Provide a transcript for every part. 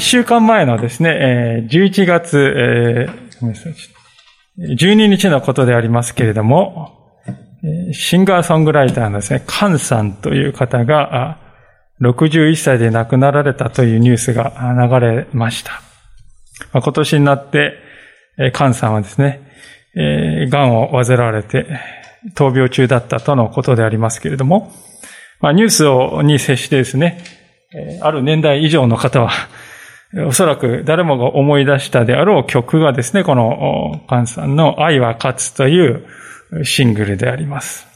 一週間前のですね、11月、えー、ごめんなさい。12日のことでありますけれども、シンガーソングライターのですね、カンさんという方が、61歳で亡くなられたというニュースが流れました。今年になって、カンさんはですね、癌を患われて、闘病中だったとのことでありますけれども、ニュースに接してですね、ある年代以上の方は、おそらく誰もが思い出したであろう曲がですね、このカンさんの愛は勝つというシングルであります。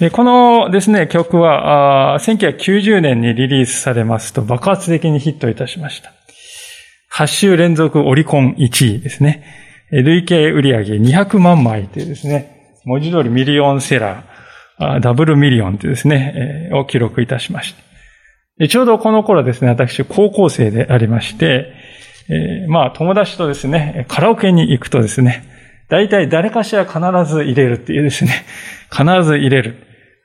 で、このですね、曲は、1990年にリリースされますと爆発的にヒットいたしました。8週連続オリコン1位ですね。累計売上200万枚というですね、文字通りミリオンセラー、ダブルミリオンというですね、を記録いたしました。ちょうどこの頃ですね、私、高校生でありまして、えー、まあ、友達とですね、カラオケに行くとですね、大体誰かしら必ず入れるっていうですね、必ず入れる。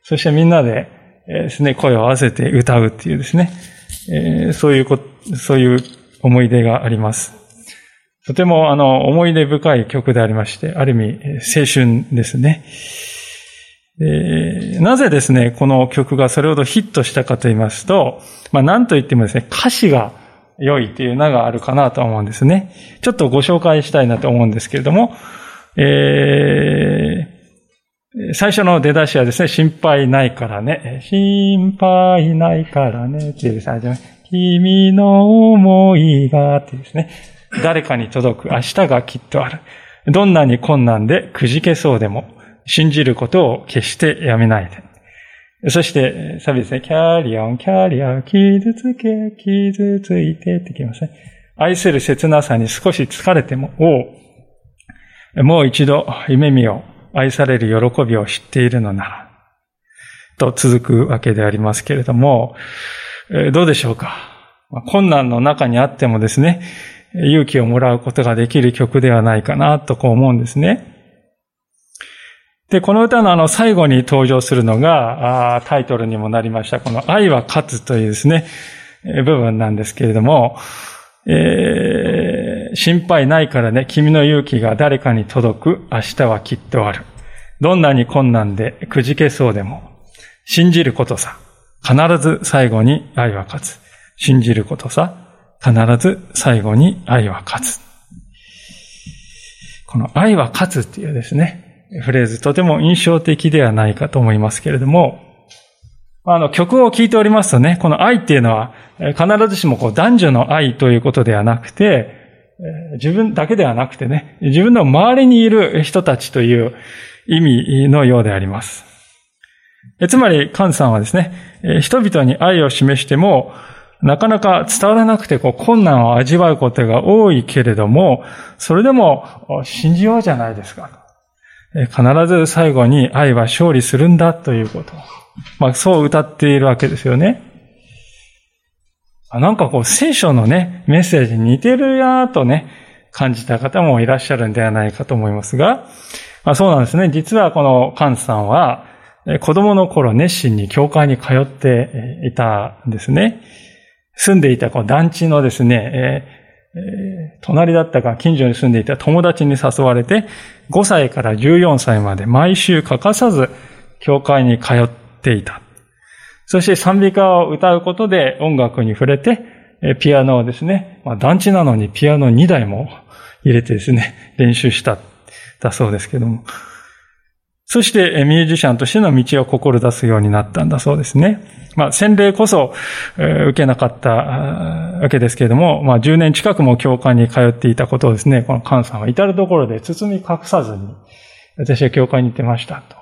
そしてみんなで、ですね、声を合わせて歌うっていうですね、えー、そういうこ、そういう思い出があります。とても、あの、思い出深い曲でありまして、ある意味、青春ですね。えー、なぜですね、この曲がそれほどヒットしたかと言いますと、まあ何と言ってもですね、歌詞が良いという名があるかなと思うんですね。ちょっとご紹介したいなと思うんですけれども、えー、最初の出だしはですね、心配ないからね。心配ないからね。っていうですね、君の思いが、ってですね、誰かに届く明日がきっとある。どんなに困難でくじけそうでも、信じることを決してやめないで。そして、サビですね。キャリオン、キャリア、傷つけ、傷ついてってきますね。愛する切なさに少し疲れても、おもう一度夢見よう。愛される喜びを知っているのなら。と続くわけでありますけれども、どうでしょうか？困難の中にあってもですね、勇気をもらうことができる曲ではないかなとこう思うんですね。で、この歌のあの最後に登場するのが、タイトルにもなりました、この愛は勝つというですね、部分なんですけれども、えー、心配ないからね、君の勇気が誰かに届く明日はきっとある。どんなに困難でくじけそうでも、信じることさ。必ず最後に愛は勝つ。信じることさ。必ず最後に愛は勝つ。この愛は勝つっていうですね、フレーズ、とても印象的ではないかと思いますけれども、あの、曲を聴いておりますとね、この愛っていうのは、必ずしもこう男女の愛ということではなくて、自分だけではなくてね、自分の周りにいる人たちという意味のようであります。つまり、カンさんはですね、人々に愛を示しても、なかなか伝わらなくてこう困難を味わうことが多いけれども、それでも信じようじゃないですか。必ず最後に愛は勝利するんだということ。まあそう歌っているわけですよね。なんかこう聖書のね、メッセージに似てるやーとね、感じた方もいらっしゃるんではないかと思いますが、まあ、そうなんですね。実はこのカンさんは、子供の頃熱心に教会に通っていたんですね。住んでいたこの団地のですね、え、隣だったか近所に住んでいた友達に誘われて、5歳から14歳まで毎週欠かさず教会に通っていた。そして賛美歌を歌うことで音楽に触れて、ピアノをですね、まあ、団地なのにピアノ2台も入れてですね、練習した、だそうですけども。そしてミュージシャンとしての道を志すようになったんだそうですね。まあ、洗礼こそ、受けなかったわけですけれども、まあ、10年近くも教会に通っていたことをですね、この菅さんは至るところで包み隠さずに、私は教会に行ってましたと。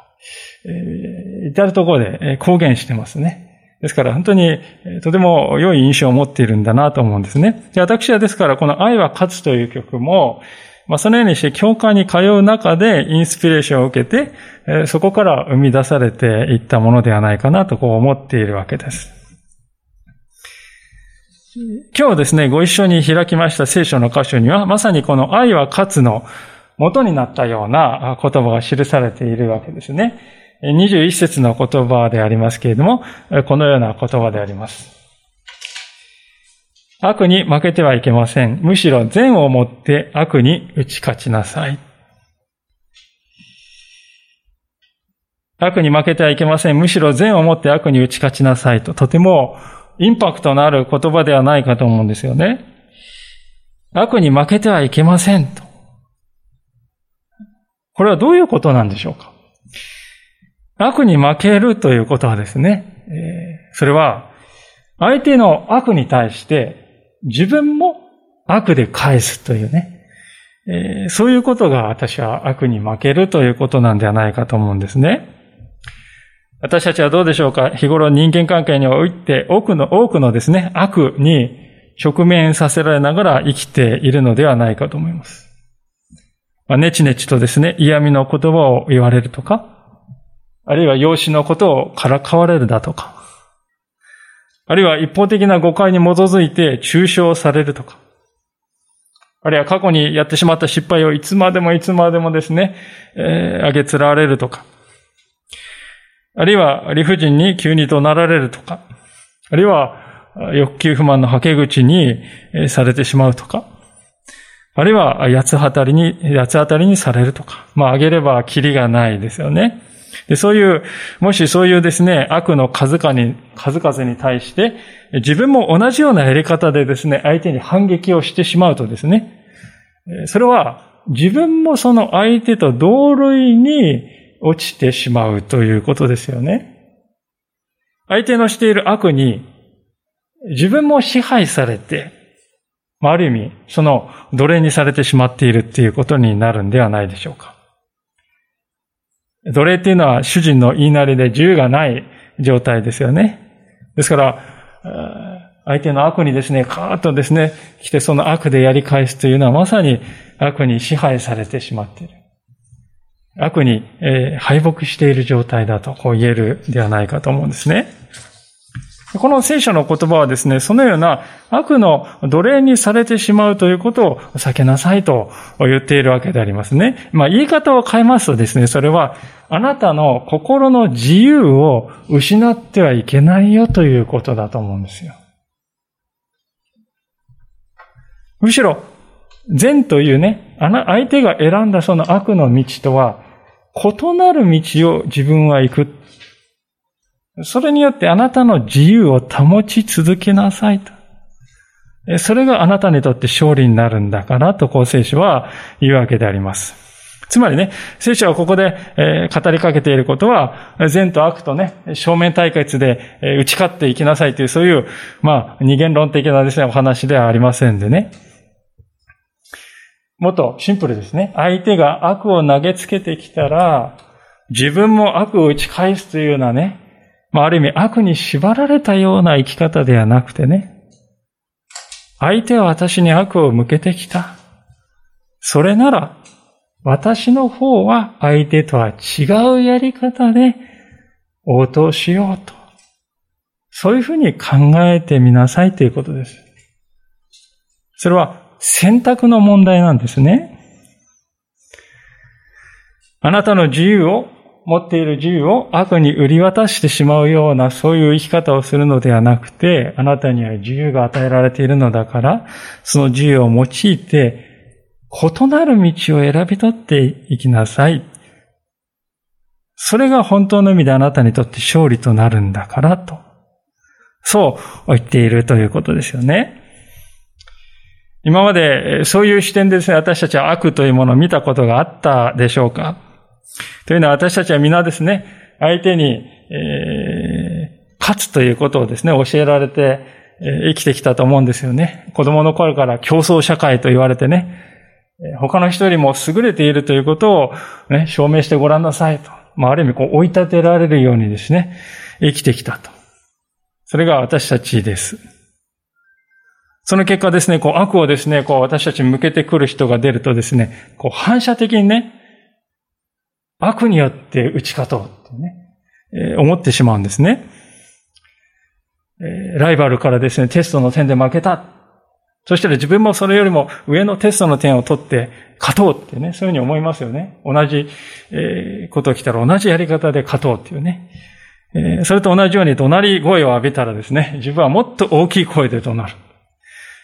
至るところで公言してますね。ですから本当にとても良い印象を持っているんだなと思うんですね。で私はですからこの愛は勝つという曲も、まあ、そのようにして教会に通う中でインスピレーションを受けて、そこから生み出されていったものではないかなとこう思っているわけです。今日ですね、ご一緒に開きました聖書の箇所には、まさにこの愛は勝つの元になったような言葉が記されているわけですね。21節の言葉でありますけれども、このような言葉であります。悪に負けてはいけません。むしろ善をもって悪に打ち勝ちなさい。悪に負けてはいけません。むしろ善をもって悪に打ち勝ちなさいと、とてもインパクトのある言葉ではないかと思うんですよね。悪に負けてはいけませんと。これはどういうことなんでしょうか？悪に負けるということはですね、それは相手の悪に対して自分も悪で返すというね、えそういうことが私は悪に負けるということなんではないかと思うんですね。私たちはどうでしょうか？日頃人間関係において多くの、多くのですね、悪に直面させられながら生きているのではないかと思います。まあ、ねちねちとですね、嫌味の言葉を言われるとか、あるいは養子のことをからかわれるだとか、あるいは一方的な誤解に基づいて抽象されるとか、あるいは過去にやってしまった失敗をいつまでもいつまでもですね、えー、あげつられるとか、あるいは理不尽に急に怒鳴られるとか、あるいは欲求不満のはけ口にされてしまうとか、あるいは八つ当たりに、八つ当たりにされるとか、まああげればキリがないですよね。でそういう、もしそういうですね、悪の数々に、数々に対して、自分も同じようなやり方でですね、相手に反撃をしてしまうとですね、それは自分もその相手と同類に落ちてしまうということですよね。相手のしている悪に自分も支配されて、ある意味、その奴隷にされてしまっているっていうことになるんではないでしょうか。奴隷っていうのは主人の言いなりで自由がない状態ですよね。ですから、相手の悪にですね、カーッとですね、来てその悪でやり返すというのはまさに悪に支配されてしまっている。悪に、えー、敗北している状態だとこう言えるではないかと思うんですね。この聖書の言葉はですね、そのような悪の奴隷にされてしまうということを避けなさいと言っているわけでありますね。まあ言い方を変えますとですね、それはあなたの心の自由を失ってはいけないよということだと思うんですよ。むしろ、善というね、相手が選んだその悪の道とは、異なる道を自分は行く。それによってあなたの自由を保ち続けなさいと。それがあなたにとって勝利になるんだから、とこう聖書は言うわけであります。つまりね、聖書はここで、え語りかけていることは、善と悪とね、正面対決で、え打ち勝っていきなさいという、そういう、まあ、二元論的なですね、お話ではありませんでね。もっとシンプルですね。相手が悪を投げつけてきたら、自分も悪を打ち返すというようなね、まあ、ある意味悪に縛られたような生き方ではなくてね、相手は私に悪を向けてきた。それなら、私の方は相手とは違うやり方で応答しようと。そういうふうに考えてみなさいということです。それは選択の問題なんですね。あなたの自由を、持っている自由を悪に売り渡してしまうようなそういう生き方をするのではなくて、あなたには自由が与えられているのだから、その自由を用いて、異なる道を選び取っていきなさい。それが本当の意味であなたにとって勝利となるんだからと。そう言っているということですよね。今までそういう視点でですね、私たちは悪というものを見たことがあったでしょうか？というのは私たちは皆ですね、相手に、えー、勝つということをですね、教えられて、えー、生きてきたと思うんですよね。子供の頃から競争社会と言われてね、他の人よりも優れているということを、ね、証明してごらんなさいと。まあ、ある意味、こう、追い立てられるようにですね、生きてきたと。それが私たちです。その結果ですね、こう悪をですね、こう私たちに向けてくる人が出るとですね、こう反射的にね、悪によって打ち勝とうってね、えー、思ってしまうんですね。えー、ライバルからですね、テストの点で負けた。そしたら自分もそれよりも上のテストの点を取って勝とうってね、そういうふうに思いますよね。同じ、えー、こと来たら同じやり方で勝とうっていうね。え、それと同じように怒鳴り声を浴びたらですね、自分はもっと大きい声で怒鳴る。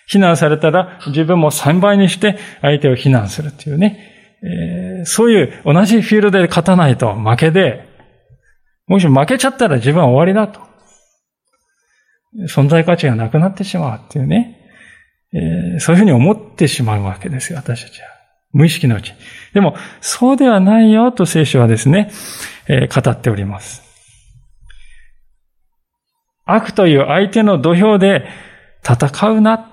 非難されたら自分も3倍にして相手を非難するっていうね。えー、そういう同じフィールドで勝たないと負けで、もし負けちゃったら自分は終わりだと。存在価値がなくなってしまうっていうね。えー、そういうふうに思ってしまうわけですよ、私たちは。無意識のうち。でも、そうではないよと聖書はですね、えー、語っております。悪という相手の土俵で戦うな。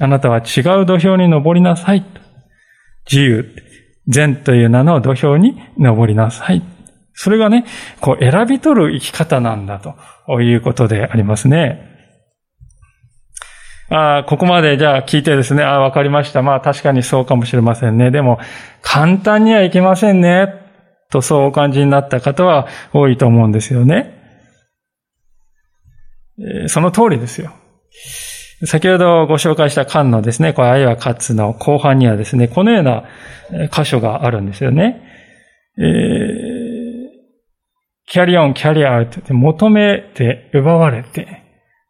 あなたは違う土俵に登りなさい。自由、善という名の土俵に登りなさい。それがね、こう選び取る生き方なんだということでありますね。ああここまでじゃあ聞いてですね、ああわかりました。まあ確かにそうかもしれませんね。でも、簡単にはいけませんね。とそうお感じになった方は多いと思うんですよね。その通りですよ。先ほどご紹介した漢のですね、これ愛は勝つの後半にはですね、このような箇所があるんですよね。えー、キャリオン、キャリアウト求めて奪われて、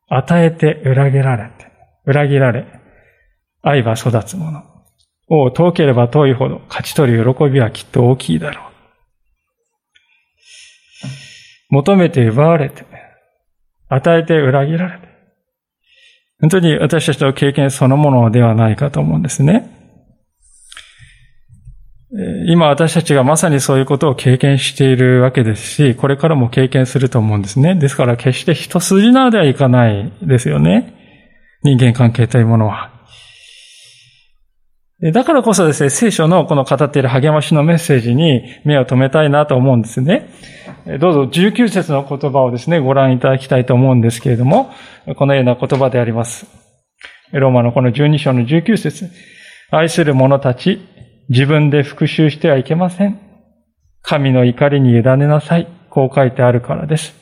与えて裏切られて、裏切られ、愛は育つもの。を遠ければ遠いほど勝ち取る喜びはきっと大きいだろう。求めて奪われて、与えて裏切られて、本当に私たちの経験そのものではないかと思うんですね。今私たちがまさにそういうことを経験しているわけですし、これからも経験すると思うんですね。ですから決して一筋縄ではいかないですよね。人間関係というものは。だからこそですね、聖書のこの語っている励ましのメッセージに目を留めたいなと思うんですね。どうぞ19節の言葉をですね、ご覧いただきたいと思うんですけれども、このような言葉であります。ローマのこの12章の19節愛する者たち、自分で復讐してはいけません。神の怒りに委ねなさい。こう書いてあるからです。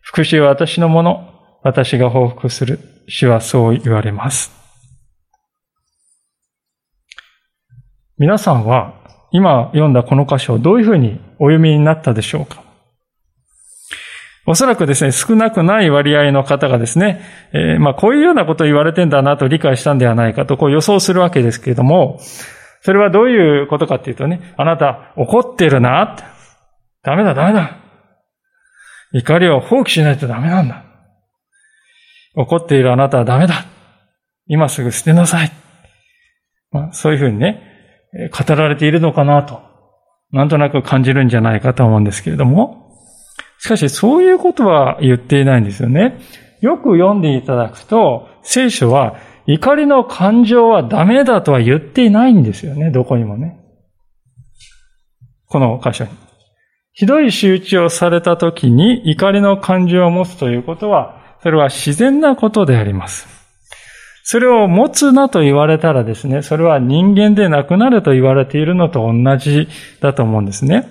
復讐は私のもの。私が報復する。主はそう言われます。皆さんは今読んだこの箇所をどういうふうにお読みになったでしょうか？おそらくですね、少なくない割合の方がですね、えー、まあこういうようなことを言われてんだなと理解したんではないかとこう予想するわけですけれども、それはどういうことかっていうとね、あなた怒ってるなダメだダメだ。怒りを放棄しないとダメなんだ。怒っているあなたはダメだ。今すぐ捨てなさい。まあ、そういうふうにね、語られているのかなと、なんとなく感じるんじゃないかと思うんですけれども、しかしそういうことは言っていないんですよね。よく読んでいただくと、聖書は怒りの感情はダメだとは言っていないんですよね、どこにもね。この箇所に。ひどい仕打ちをされた時に怒りの感情を持つということは、それは自然なことであります。それを持つなと言われたらですね、それは人間でなくなると言われているのと同じだと思うんですね。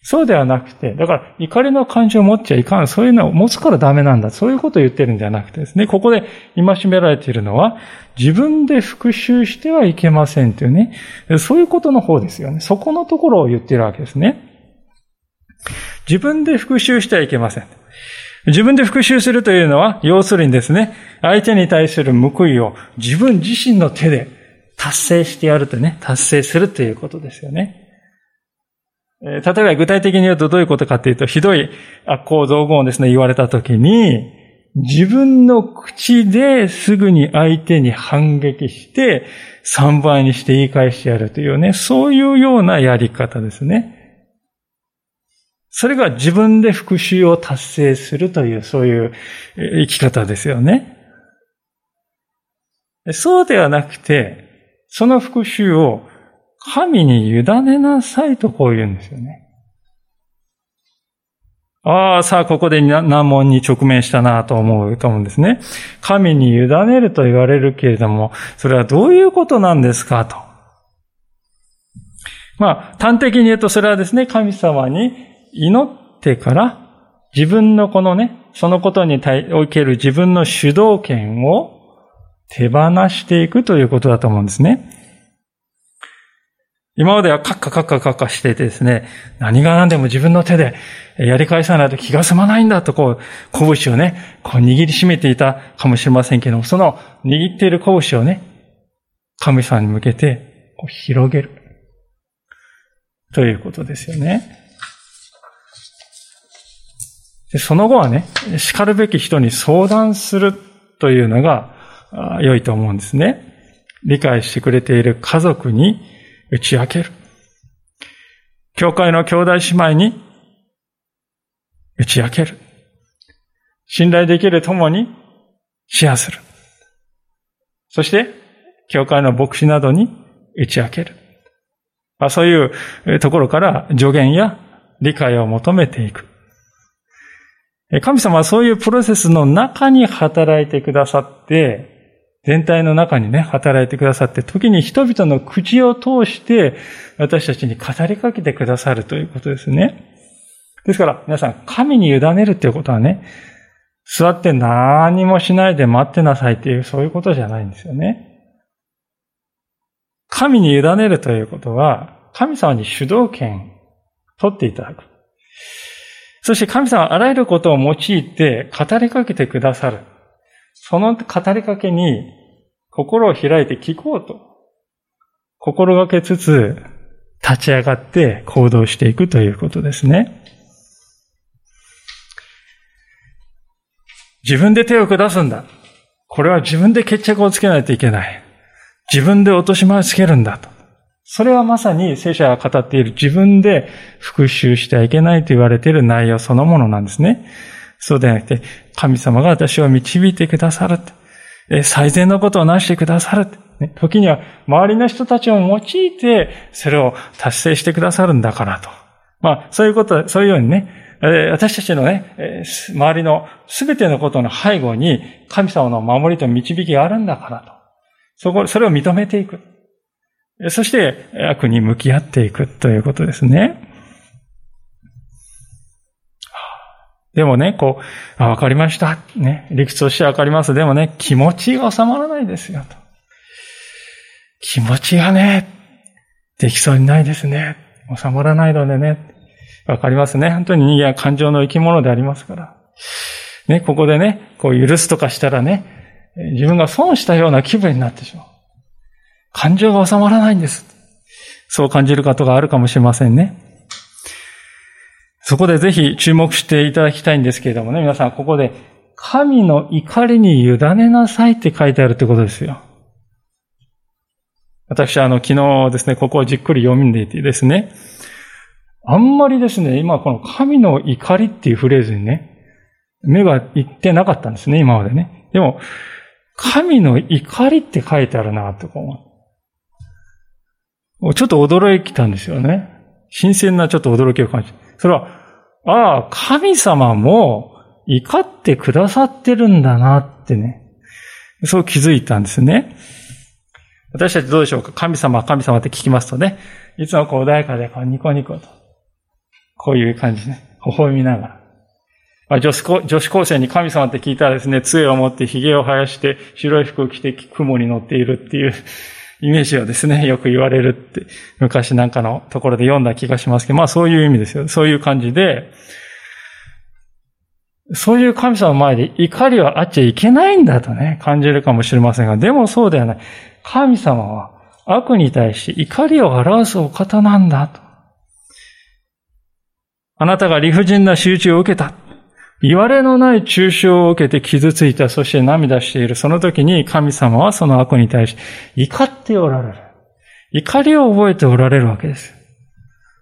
そうではなくて、だから怒りの感情を持っちゃいかん。そういうのを持つからダメなんだ。そういうことを言ってるんじゃなくてですね、ここで戒められているのは、自分で復讐してはいけませんというね、そういうことの方ですよね。そこのところを言ってるわけですね。自分で復讐してはいけません。自分で復讐するというのは、要するにですね、相手に対する報いを自分自身の手で達成してやるとね、達成するということですよね。例えば具体的に言うとどういうことかというと、ひどい悪行造語をですね、言われたときに、自分の口ですぐに相手に反撃して、3倍にして言い返してやるというね、そういうようなやり方ですね。それが自分で復讐を達成するという、そういう生き方ですよね。そうではなくて、その復讐を神に委ねなさいとこう言うんですよね。ああ、さあ、ここで難問に直面したなと思うと思うんですね。神に委ねると言われるけれども、それはどういうことなんですかと。まあ、端的に言うと、それはですね、神様に祈ってから、自分のこのね、そのことに対おける自分の主導権を手放していくということだと思うんですね。今まではカッカカッカカッカしていてですね、何が何でも自分の手でやり返さないと気が済まないんだとこう、拳をね、こう握りしめていたかもしれませんけども、その握っている拳をね、神様に向けてこう広げる。ということですよね。その後はね、叱るべき人に相談するというのが良いと思うんですね。理解してくれている家族に打ち明ける。教会の兄弟姉妹に打ち明ける。信頼できる友にシェアする。そして、教会の牧師などに打ち明ける。そういうところから助言や理解を求めていく。神様はそういうプロセスの中に働いてくださって、全体の中にね、働いてくださって、時に人々の口を通して私たちに語りかけてくださるということですね。ですから、皆さん、神に委ねるっていうことはね、座って何もしないで待ってなさいっていう、そういうことじゃないんですよね。神に委ねるということは、神様に主導権取っていただく。そして神様はあらゆることを用いて語りかけてくださる。その語りかけに心を開いて聞こうと心がけつつ立ち上がって行動していくということですね。自分で手を下すんだ。これは自分で決着をつけないといけない。自分で落とし前をつけるんだと。それはまさに聖書が語っている自分で復讐してはいけないと言われている内容そのものなんですね。そうではなくて、神様が私を導いてくださる。最善のことをなしてくださる。時には周りの人たちを用いて、それを達成してくださるんだからと。まあ、そういうこと、そういうようにね、私たちのね、周りのすべてのことの背後に神様の守りと導きがあるんだからと。そこ、それを認めていく。そして悪に向き合っていくということですね。でもね、こう、あ、わかりました。ね、理屈としてわかります。でもね、気持ちが収まらないですよ、と。気持ちがね、できそうにないですね。収まらないのでね。わかりますね。本当に人間は感情の生き物でありますから。ね、ここでね、こう許すとかしたらね、自分が損したような気分になってしまう。感情が収まらないんです。そう感じることがあるかもしれませんね。そこでぜひ注目していただきたいんですけれどもね、皆さんここで、神の怒りに委ねなさいって書いてあるってことですよ。私はあの、昨日ですね、ここをじっくり読んでいてですね、あんまりですね、今この神の怒りっていうフレーズにね、目がいってなかったんですね、今までね。でも、神の怒りって書いてあるなって思う。ちょっと驚いたんですよね。新鮮なちょっと驚きを感じそれは、ああ、神様も怒ってくださってるんだなってね。そう気づいたんですね。私たちどうでしょうか？神様、神様って聞きますとね、いつもこう穏やかでこうニコニコと。こういう感じね。微笑みながら。女子女子高生に神様って聞いたらですね、杖を持って髭を生やして白い服を着て雲に乗っているっていうイメージをですね、よく言われるって、昔なんかのところで読んだ気がしますけど、まあそういう意味ですよ。そういう感じで、そういう神様の前で怒りはあっちゃいけないんだとね、感じるかもしれませんが、でもそうではない。神様は悪に対して怒りを表すお方なんだと。あなたが理不尽な仕打ちを受けた。言われのない抽象を受けて傷ついた、そして涙している。その時に神様はその悪に対し怒っておられる。怒りを覚えておられるわけです。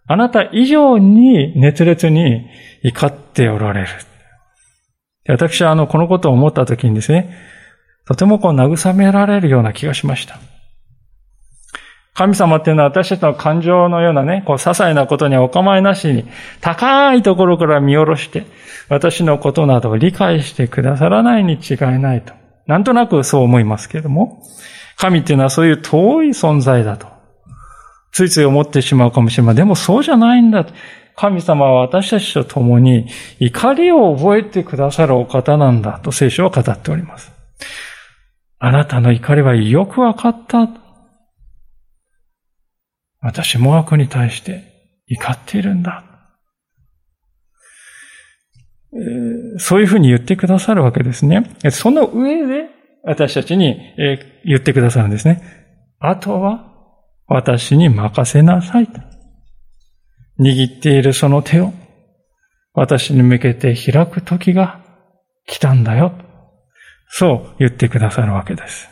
あなた以上に熱烈に怒っておられる。私はあの、このことを思った時にですね、とてもこう慰められるような気がしました。神様っていうのは私たちの感情のようなね、こう、些細なことにはお構いなしに、高いところから見下ろして、私のことなどを理解してくださらないに違いないと。なんとなくそう思いますけれども、神っていうのはそういう遠い存在だと。ついつい思ってしまうかもしれません。でもそうじゃないんだ。神様は私たちと共に怒りを覚えてくださるお方なんだと聖書は語っております。あなたの怒りはよくわかった。私も悪に対して怒っているんだ。そういうふうに言ってくださるわけですね。その上で私たちに言ってくださるんですね。あとは私に任せなさいと。握っているその手を私に向けて開く時が来たんだよ。そう言ってくださるわけです。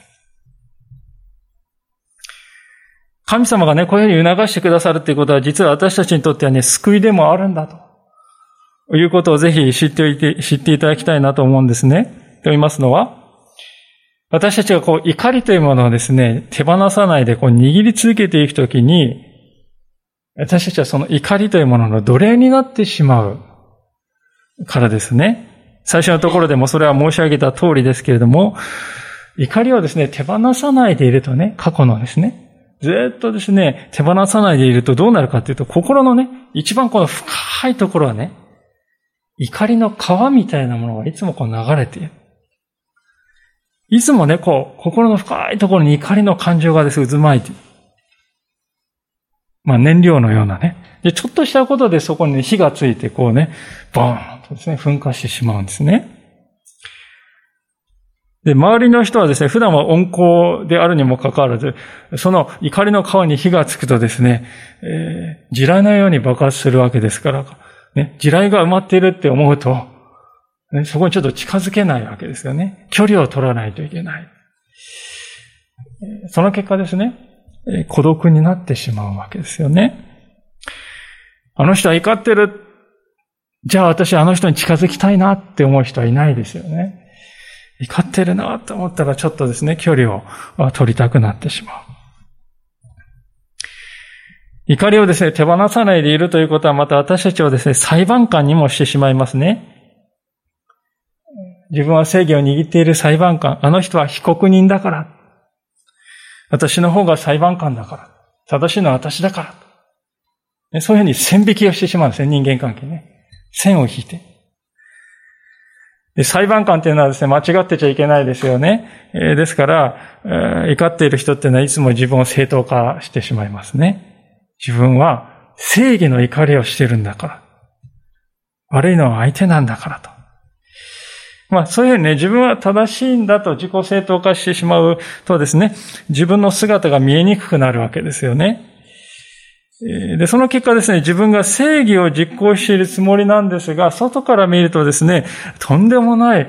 神様がね、こういうふうに促してくださるっていうことは、実は私たちにとってはね、救いでもあるんだと。いうことをぜひ知っておいて、知っていただきたいなと思うんですね。と言いますのは、私たちがこう怒りというものをですね、手放さないでこう握り続けていくときに、私たちはその怒りというものの奴隷になってしまうからですね。最初のところでもそれは申し上げた通りですけれども、怒りをですね、手放さないでいるとね、過去のですね、ずっとですね、手放さないでいるとどうなるかというと、心のね、一番この深いところはね、怒りの川みたいなものがいつもこう流れている。いつもね、こう、心の深いところに怒りの感情がです、渦巻いている。まあ燃料のようなね。で、ちょっとしたことでそこに、火がついて、こうね、ボーンとですね、噴火してしまうんですね。で、周りの人はですね、普段は温厚であるにもかかわらず、その怒りの川に火がつくとですね、えー、地雷のように爆発するわけですから、ね、地雷が埋まっているって思うと、ね、そこにちょっと近づけないわけですよね。距離を取らないといけない。その結果ですね、孤独になってしまうわけですよね。あの人は怒ってる。じゃあ私あの人に近づきたいなって思う人はいないですよね。怒ってるなと思ったらちょっとですね、距離を取りたくなってしまう。怒りをですね、手放さないでいるということはまた私たちをですね、裁判官にもしてしまいますね。自分は正義を握っている裁判官。あの人は被告人だから。私の方が裁判官だから。正しいのは私だから。そういうふうに線引きをしてしまうんですね、人間関係ね。線を引いて。裁判官っていうのはですね、間違ってちゃいけないですよね。え、ですから、怒っている人っていうのはいつも自分を正当化してしまいますね。自分は正義の怒りをしてるんだから。悪いのは相手なんだからと。まあそういうふうにね、自分は正しいんだと自己正当化してしまうとですね、自分の姿が見えにくくなるわけですよね。で、その結果ですね、自分が正義を実行しているつもりなんですが、外から見るとですね、とんでもない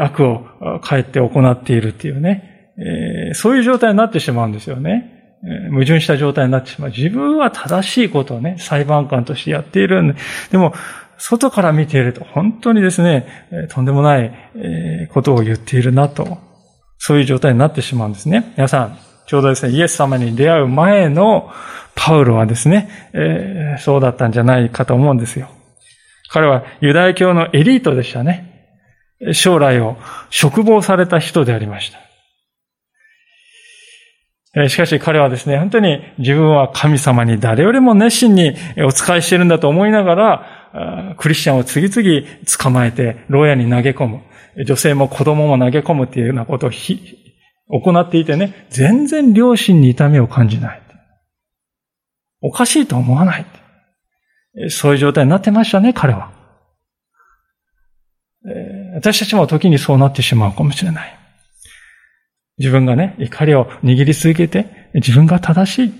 悪をかえって行っているっていうね、そういう状態になってしまうんですよね。矛盾した状態になってしまう。自分は正しいことをね、裁判官としてやっているんで、でも、外から見ていると本当にですね、とんでもないことを言っているなと、そういう状態になってしまうんですね。皆さん、ちょうどですね、イエス様に出会う前のパウロはですね、そうだったんじゃないかと思うんですよ。彼はユダヤ教のエリートでしたね。将来を嘱望された人でありました。しかし彼はですね、本当に自分は神様に誰よりも熱心にお仕えしているんだと思いながら、クリスチャンを次々捕まえて、牢屋に投げ込む。女性も子供も投げ込むっていうようなことを行っていてね、全然両親に痛みを感じない。おかしいと思わない。そういう状態になってましたね、彼は。私たちも時にそうなってしまうかもしれない。自分がね、怒りを握り続けて、自分が正しい。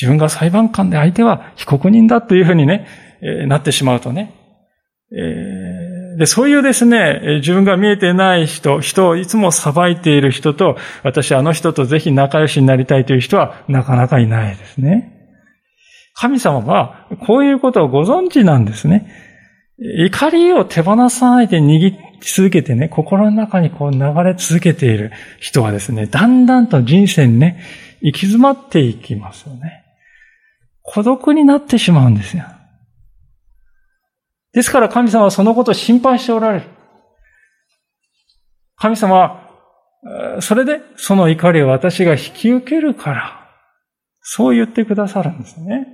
自分が裁判官で相手は被告人だというふうにね、えー、なってしまうとね。えー、で、そういうですね、自分が見えてない人、人をいつも裁いている人と、私あの人とぜひ仲良しになりたいという人はなかなかいないですね。神様はこういうことをご存知なんですね。怒りを手放さないで握っ続けてね、心の中にこう流れ続けている人はですね、だんだんと人生にね、行き詰まっていきますよね。孤独になってしまうんですよ。ですから神様はそのことを心配しておられる。神様は、それでその怒りを私が引き受けるから、そう言ってくださるんですね。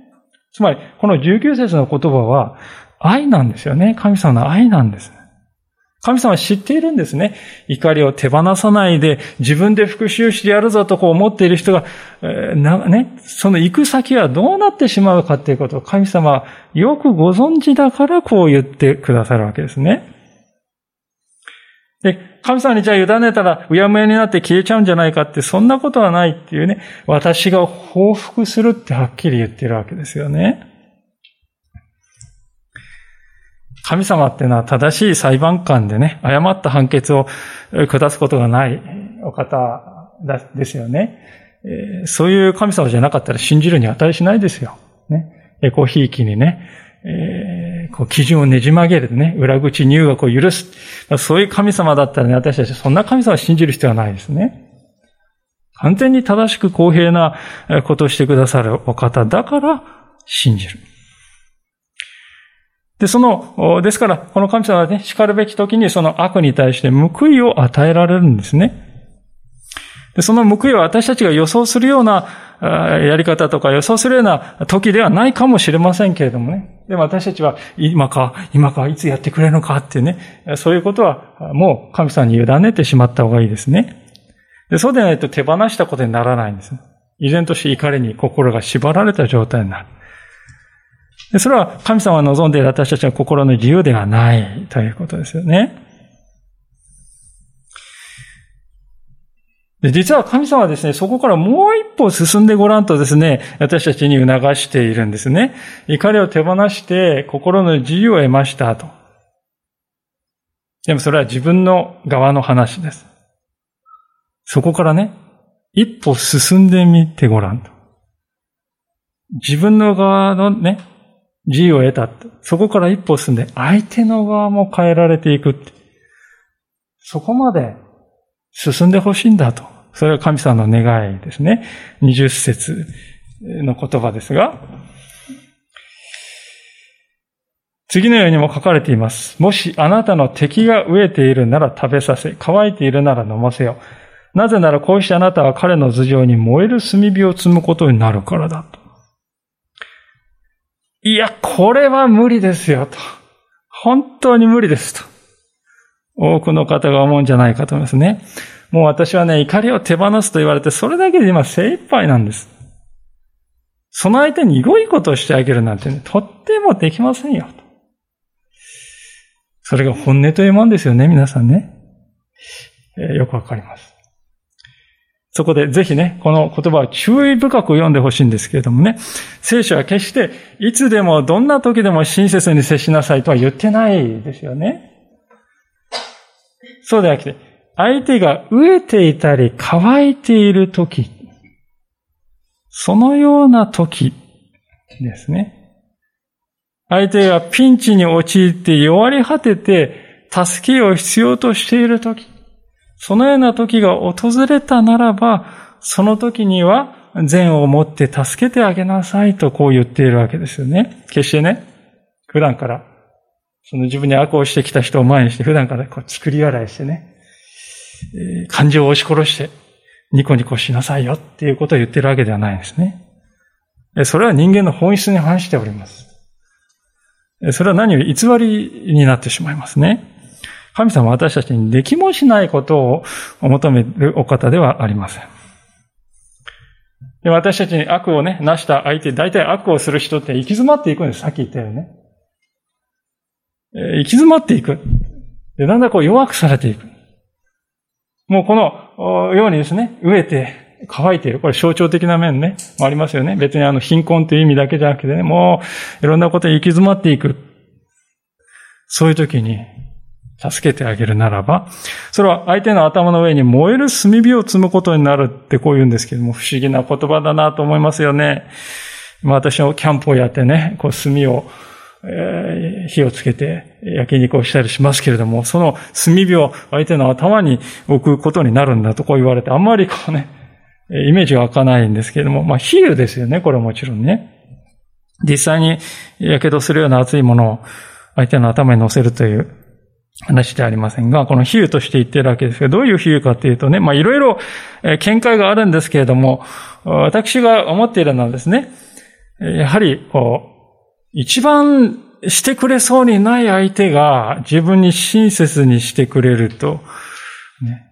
つまり、この19節の言葉は愛なんですよね。神様の愛なんです。神様は知っているんですね。怒りを手放さないで自分で復讐してやるぞとこう思っている人が、えー、なね、その行く先はどうなってしまうかということを神様はよくご存知だからこう言ってくださるわけですね。で、神様にじゃあ委ねたらうやむやになって消えちゃうんじゃないかってそんなことはないっていうね、私が報復するってはっきり言ってるわけですよね。神様っていうのは正しい裁判官でね、誤った判決を下すことがないお方ですよね。そういう神様じゃなかったら信じるに値しないですよ。ね。エコひいきにね、えー、こう基準をねじ曲げるね、裏口入学を許す。そういう神様だったらね、私たちそんな神様を信じる必要はないですね。完全に正しく公平なことをしてくださるお方だから信じる。で、その、ですから、この神様はね、叱るべき時にその悪に対して報いを与えられるんですね。で、その報いは私たちが予想するようなやり方とか予想するような時ではないかもしれませんけれどもね。でも私たちは今か、今か、いつやってくれるのかってね、そういうことはもう神様に委ねてしまった方がいいですね。でそうでないと手放したことにならないんです。依然として怒りに心が縛られた状態になる。でそれは神様が望んでいる私たちの心の自由ではないということですよね。で実は神様はですね、そこからもう一歩進んでごらんとですね、私たちに促しているんですね。怒りを手放して心の自由を得ましたと。でもそれは自分の側の話です。そこからね、一歩進んでみてごらんと。自分の側のね、自由を得た。そこから一歩進んで、相手の側も変えられていく。そこまで進んでほしいんだと。それが神様の願いですね。二十節の言葉ですが、次のようにも書かれています。もしあなたの敵が飢えているなら食べさせ、乾いているなら飲ませよ。なぜならこうしてあなたは彼の頭上に燃える炭火を積むことになるからだと。いや、これは無理ですよ、と。本当に無理ですと。多くの方が思うんじゃないかと思いますね。もう私はね、怒りを手放すと言われて、それだけで今精一杯なんです。その相手に良いことをしてあげるなんてね、とってもできませんよ。それが本音というもんですよね、皆さんね。えー、よくわかります。そこでぜひね、この言葉を注意深く読んでほしいんですけれどもね、聖書は決していつでもどんな時でも親切に接しなさいとは言ってないですよね。そうではなくて、相手が飢えていたり乾いている時、そのような時ですね。相手がピンチに陥って弱り果てて助けを必要としている時、そのような時が訪れたならば、その時には善を持って助けてあげなさいとこう言っているわけですよね。決してね、普段から、その自分に悪をしてきた人を前にして普段からこう作り笑いしてね、感情を押し殺してニコニコしなさいよっていうことを言ってるわけではないんですね。それは人間の本質に反しております。それは何より偽りになってしまいますね。神様は私たちにできもしないことを求めるお方ではありません。で私たちに悪をね、なした相手、大体悪をする人って行き詰まっていくんです。さっき言ったようにね。え行き詰まっていく。で、だんだんこう弱くされていく。もうこのようにですね、飢えて乾いている。これ象徴的な面ね、もありますよね。別にあの貧困という意味だけじゃなくてね、もういろんなことに行き詰まっていく。そういう時に、助けてあげるならば、それは相手の頭の上に燃える炭火を積むことになるってこう言うんですけども、不思議な言葉だなと思いますよね。まあ私はキャンプをやってね、こう炭を、えー、火をつけて焼肉をしたりしますけれども、その炭火を相手の頭に置くことになるんだとこう言われて、あんまりこうね、イメージが湧かないんですけれども、まあ、比喩ですよね、これもちろんね。実際に火傷するような熱いものを相手の頭に乗せるという話ではありませんが、この比喩として言ってるわけですけど、どういう比喩かっていうとね、まあいろいろ見解があるんですけれども、私が思っているのはですね、やはり、こう、一番してくれそうにない相手が自分に親切にしてくれると、ね、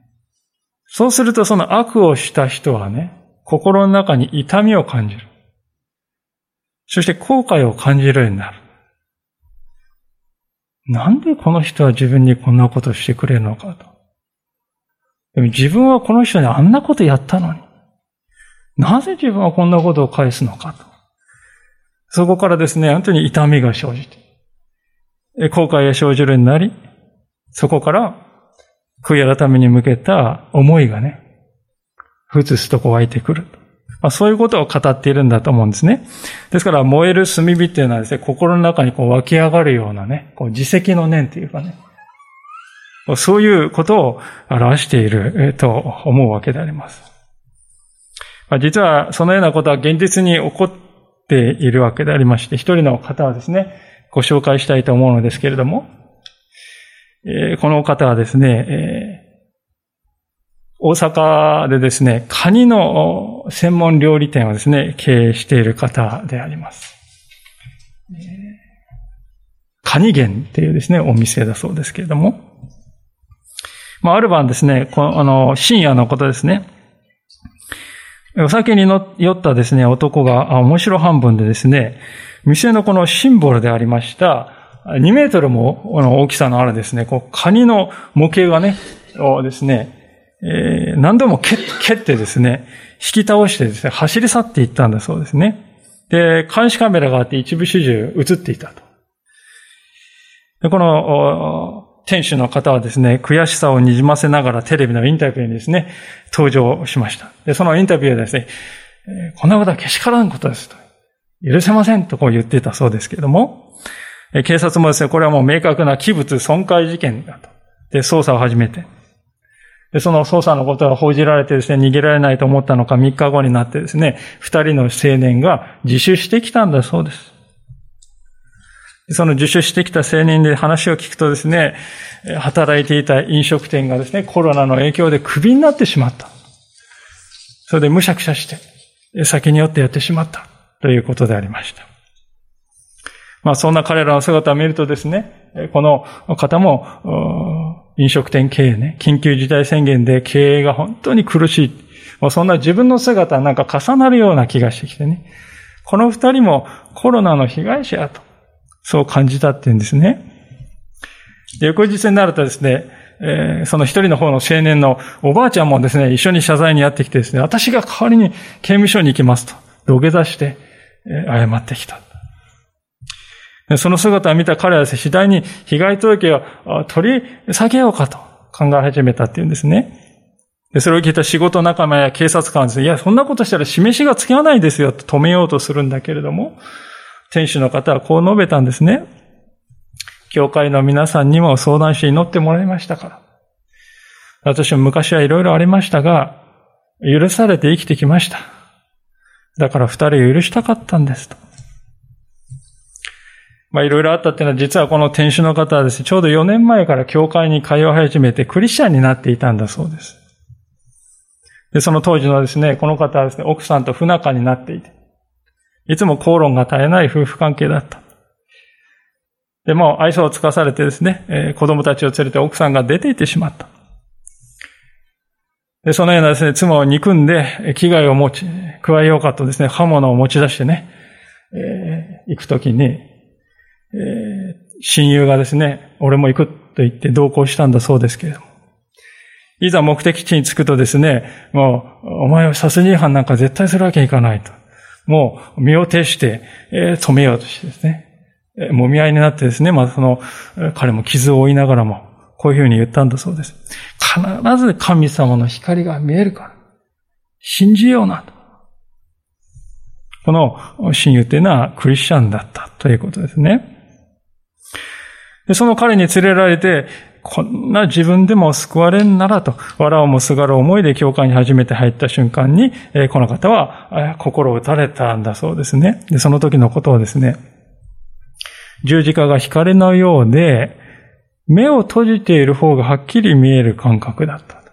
そうするとその悪をした人はね、心の中に痛みを感じる。そして後悔を感じるようになる。なんでこの人は自分にこんなことしてくれるのかと。でも自分はこの人にあんなことやったのに。なぜ自分はこんなことを返すのかと。そこからですね、本当に痛みが生じて、後悔が生じるようになり、そこから悔い改めに向けた思いがね、ふつすとこ湧いてくる。まあ、そういうことを語っているんだと思うんですね。ですから、燃える炭火っていうのはですね、心の中にこう湧き上がるようなね、こう自責の念というかね、そういうことを表していると思うわけであります。まあ、実は、そのようなことは現実に起こっているわけでありまして、一人の方はですね、ご紹介したいと思うのですけれども、えー、この方はですね、えー大阪でですね、カニの専門料理店をですね、経営している方であります。カニゲンっていうですね、お店だそうですけれども。まあ、ある晩ですね、この、あの、深夜のことですね。お酒に酔ったですね、男が、面白半分でですね、店のこのシンボルでありました、2メートルも大きさのあるですね、こう、カニの模型がね、をですね、えー、何度も 蹴ってですね、引き倒してですね、走り去っていったんだそうですね。で、監視カメラがあって一部始終映っていたと。でこの、店主の方はですね、悔しさをにじませながらテレビのインタビューにですね、登場しました。で、そのインタビューでですね、こんなことはけしからんことですと。許せませんとこう言っていたそうですけれども、警察もですね、これはもう明確な器物損壊事件だと。で、捜査を始めて、で、その捜査のことが報じられてですね、逃げられないと思ったのか3日後になってですね、二人の青年が自首してきたんだそうです。その自首してきた青年で話を聞くとですね、働いていた飲食店がですね、コロナの影響でクビになってしまった。それでむしゃくしゃして、先によってやってしまったということでありました。まあそんな彼らの姿を見るとですね、この方も、飲食店経営ね、緊急事態宣言で経営が本当に苦しい。もうそんな自分の姿なんか重なるような気がしてきてね。この二人もコロナの被害者やと、そう感じたって言うんですね。で、翌日になるとですね、えー、その一人の方の青年のおばあちゃんもですね、一緒に謝罪にやってきてですね、私が代わりに刑務所に行きますと、土下座して、えー、謝ってきた。その姿を見た彼は次第に被害届を取り下げようかと考え始めたっていうんですね。それを聞いた仕事仲間や警察官はですね、いや、そんなことしたら示しがつけないですよと止めようとするんだけれども、天使の方はこう述べたんですね。教会の皆さんにも相談して祈ってもらいましたから。私も昔はいろいろありましたが、許されて生きてきました。だから二人を許したかったんですと。まあいろいろあったっていうのは実はこの店主の方はですね、ちょうど4年前から教会に通い始めてクリスチャンになっていたんだそうです。で、その当時のですね、この方はですね、奥さんと不仲になっていて、いつも口論が絶えない夫婦関係だった。で、も愛想をつかされてですね、えー、子供たちを連れて奥さんが出て行ってしまった。で、そのようなですね、妻を憎んで、危害を持ち、加えようかとですね、刃物を持ち出してね、えー、行くときに、えー、親友がですね、俺も行くと言って同行したんだそうですけれども。いざ目的地に着くとですね、もう、お前は殺人犯なんか絶対するわけにいかないと。もう、身を挺して、えー、止めようとしてですね、えー、揉み合いになってですね、まあ、その、彼も傷を負いながらも、こういうふうに言ったんだそうです。必ず神様の光が見えるから、信じようなと。この親友というのはクリスチャンだったということですね。その彼に連れられて、こんな自分でも救われんならと、藁をもすがる思いで教会に初めて入った瞬間に、この方は心を打たれたんだそうですね。で、その時のことをですね、十字架が光のようで、目を閉じている方がはっきり見える感覚だった。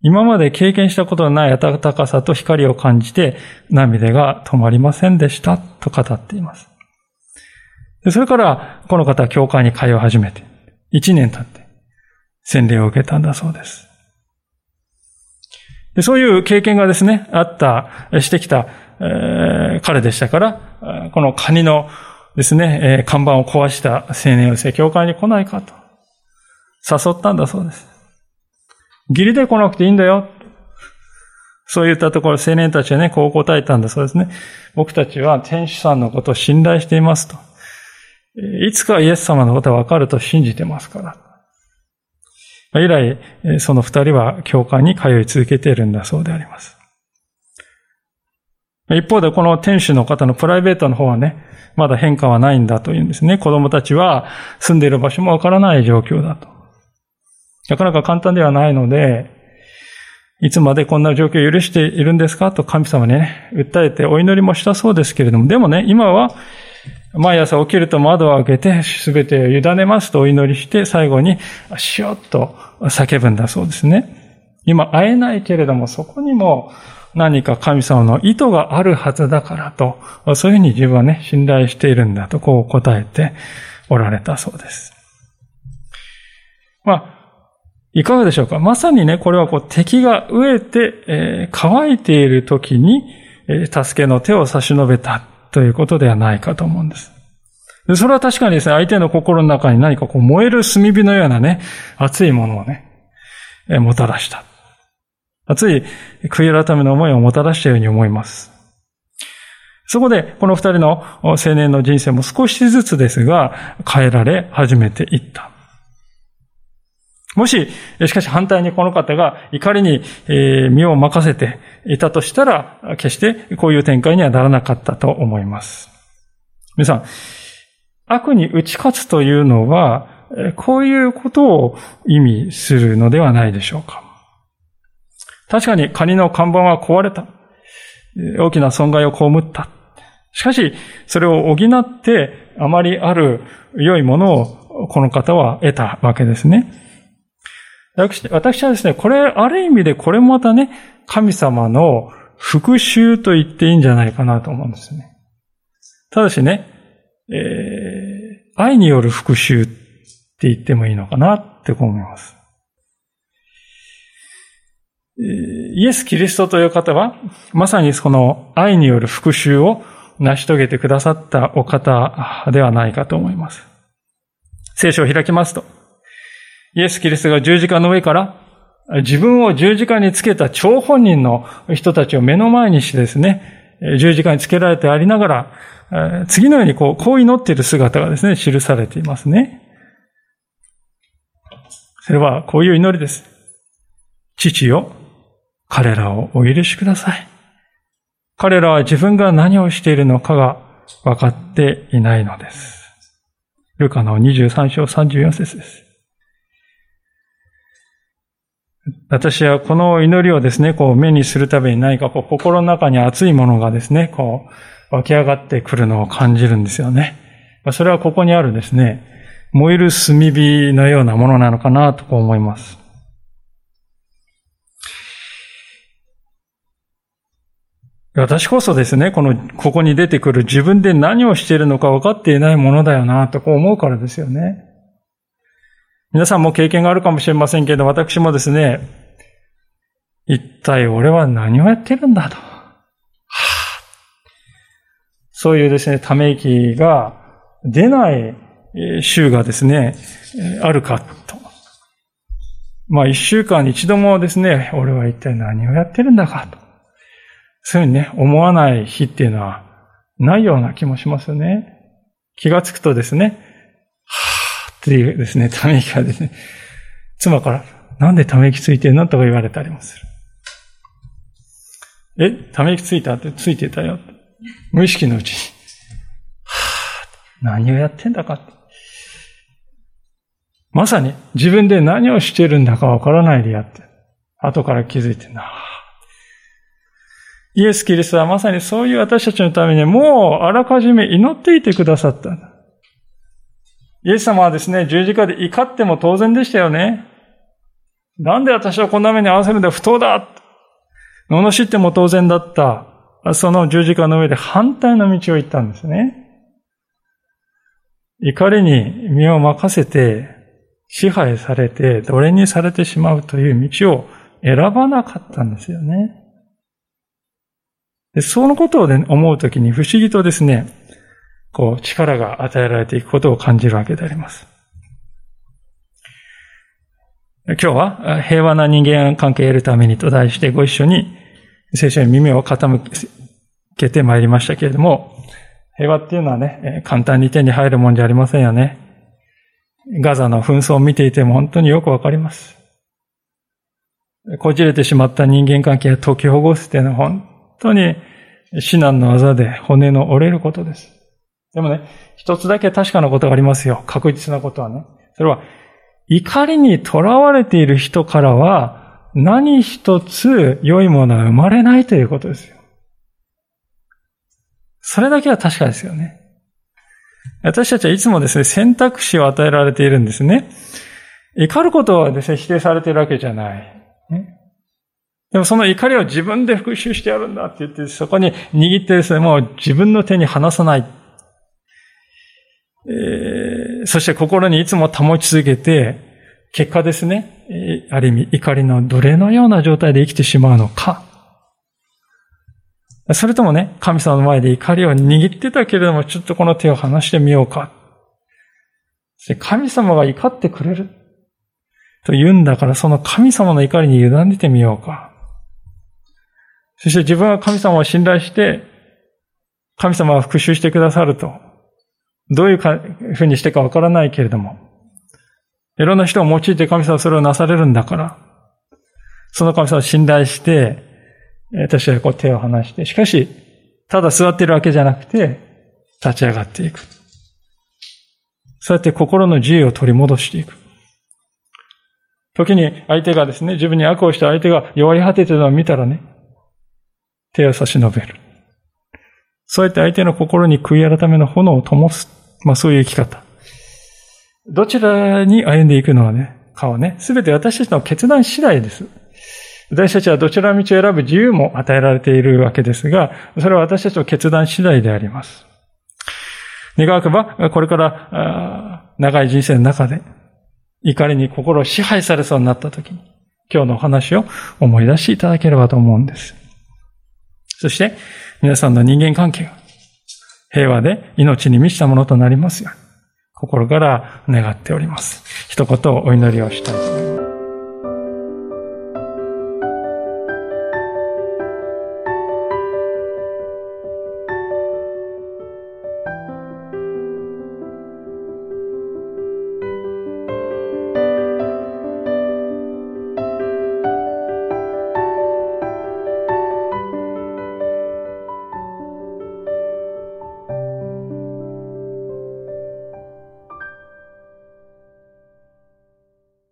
今まで経験したことのない暖かさと光を感じて涙が止まりませんでしたと語っています。それからこの方は教会に通い始めて、一年経って洗礼を受けたんだそうです。でそういう経験がですね、あった、してきた、えー、彼でしたから、このカニのですね、えー、看板を壊した青年をですね、教会に来ないかと誘ったんだそうです。義理で来なくていいんだよ。そういったところ、青年たちはね、こう答えたんだそうですね。僕たちは天使さんのことを信頼していますと。いつかイエス様のことはわかると信じてますから。以来、その二人は教会に通い続けているんだそうであります。一方でこの天使の方のプライベートの方はね、まだ変化はないんだというんですね。子供たちは住んでいる場所もわからない状況だと。なかなか簡単ではないので、いつまでこんな状況を許しているんですかと神様にね、訴えてお祈りもしたそうですけれども、でもね、今は、毎朝起きると窓を開けて、すべてを委ねますとお祈りして、最後に、しよっと叫ぶんだそうですね。今会えないけれども、そこにも何か神様の意図があるはずだからと、そういうふうに自分はね、信頼しているんだと、こう答えておられたそうです。まあ、いかがでしょうか？まさにね、これはこう敵が飢えて、えー、乾いている時に、えー、助けの手を差し伸べたということではないかと思うんです。でそれは確かにですね、相手の心の中に何かこう燃える炭火のようなね、熱いものをね、もたらした。熱い悔い改めの思いをもたらしたように思います。そこで、この二人の青年の人生も少しずつですが、変えられ始めていった。もし、しかし反対にこの方が怒りに身を任せていたとしたら、決してこういう展開にはならなかったと思います。皆さん、悪に打ち勝つというのは、こういうことを意味するのではないでしょうか。確かにカニの看板は壊れた。大きな損害を被った。しかし、それを補ってあまりある良いものをこの方は得たわけですね。私私はですね、これ、ある意味でこれもまたね、神様の復讐と言っていいんじゃないかなと思うんですね。ただしね、えー、愛による復讐って言ってもいいのかなって思います。イエス・キリストという方は、まさにその愛による復讐を成し遂げてくださったお方ではないかと思います。聖書を開きますと、イエス・キリストが十字架の上から自分を十字架につけた張本人の人たちを目の前にしてですね、十字架につけられてありながら、次のようにこう、こう祈っている姿がですね、記されていますね。それはこういう祈りです。父よ、彼らをお許しください。彼らは自分が何をしているのかが分かっていないのです。ルカの23章34節です。私はこの祈りをですね、こう目にするたびに何かこう心の中に熱いものがですね、こう湧き上がってくるのを感じるんですよね。それはここにあるですね、燃える炭火のようなものなのかなと思います。私こそですね、この、ここに出てくる自分で何をしているのか分かっていないものだよな、とこう思うからですよね。皆さんも経験があるかもしれませんけど、私もですね、一体俺は何をやってるんだと。はあ、そういうですね、ため息が出ない週がですね、あるかと。まあ一週間に一度もですね、俺は一体何をやってるんだかと。そういうふうにね、思わない日っていうのはないような気もしますよね。気がつくとですね、っていうですね、ため息がですね、妻から、なんでため息ついてるのとか言われたりもする。え、ため息ついたってついてたよ。無意識のうちに。はぁ、何をやってんだか。まさに自分で何をしてるんだかわからないでやって、後から気づいてな。イエス・キリストはまさにそういう私たちのためにもうあらかじめ祈っていてくださった。イエス様はですね、十字架で怒っても当然でしたよね。なんで私はこんな目に合わせるんだ不当だ罵っても当然だった。その十字架の上で反対の道を行ったんですね。怒りに身を任せて、支配されて、奴隷にされてしまうという道を選ばなかったんですよね。でそのことを、ね、思うときに不思議とですね、こう力が与えられていくことを感じるわけであります。今日は平和な人間関係を得るためにと題してご一緒に聖書に耳を傾けてまいりましたけれども、平和っていうのはね、簡単に手に入るもんじゃありませんよね。ガザの紛争を見ていても本当によくわかります。こじれてしまった人間関係を解きほぐすっていうのは本当に至難の技で骨の折れることです。でもね、一つだけ確かなことがありますよ。確実なことはね。それは怒りにとらわれている人からは何一つ良いものは生まれないということですよ。それだけは確かですよね。私たちはいつもですね、選択肢を与えられているんですね。怒ることはですね、否定されているわけじゃない。でもその怒りを自分で復讐してやるんだって言って、そこに握ってですね、もう自分の手に離さない。えー、そして心にいつも保ち続けて、結果ですね、ある意味怒りの奴隷のような状態で生きてしまうのか。それともね、神様の前で怒りを握ってたけれども、ちょっとこの手を離してみようか。神様が怒ってくれると言うんだから、その神様の怒りに委ねてみようか。そして自分は神様を信頼して、神様は復讐してくださると。どういうふうにしてかわからないけれども、いろんな人を用いて神様はそれをなされるんだから、その神様を信頼して、私はこう手を離して、しかし、ただ座っているわけじゃなくて、立ち上がっていく。そうやって心の自由を取り戻していく。時に相手がですね、自分に悪をした相手が弱り果てているのを見たらね、手を差し伸べる。そうやって相手の心に悔い改めの炎を灯す。まあそういう生き方。どちらに歩んでいくのはね、かはね、すべて私たちの決断次第です。私たちはどちらの道を選ぶ自由も与えられているわけですが、それは私たちの決断次第であります。願わくば、これから長い人生の中で、怒りに心を支配されそうになった時に、今日のお話を思い出していただければと思うんです。そして、皆さんの人間関係が平和で命に満ちたものとなりますように、心から願っております。一言お祈りをしたいと思います。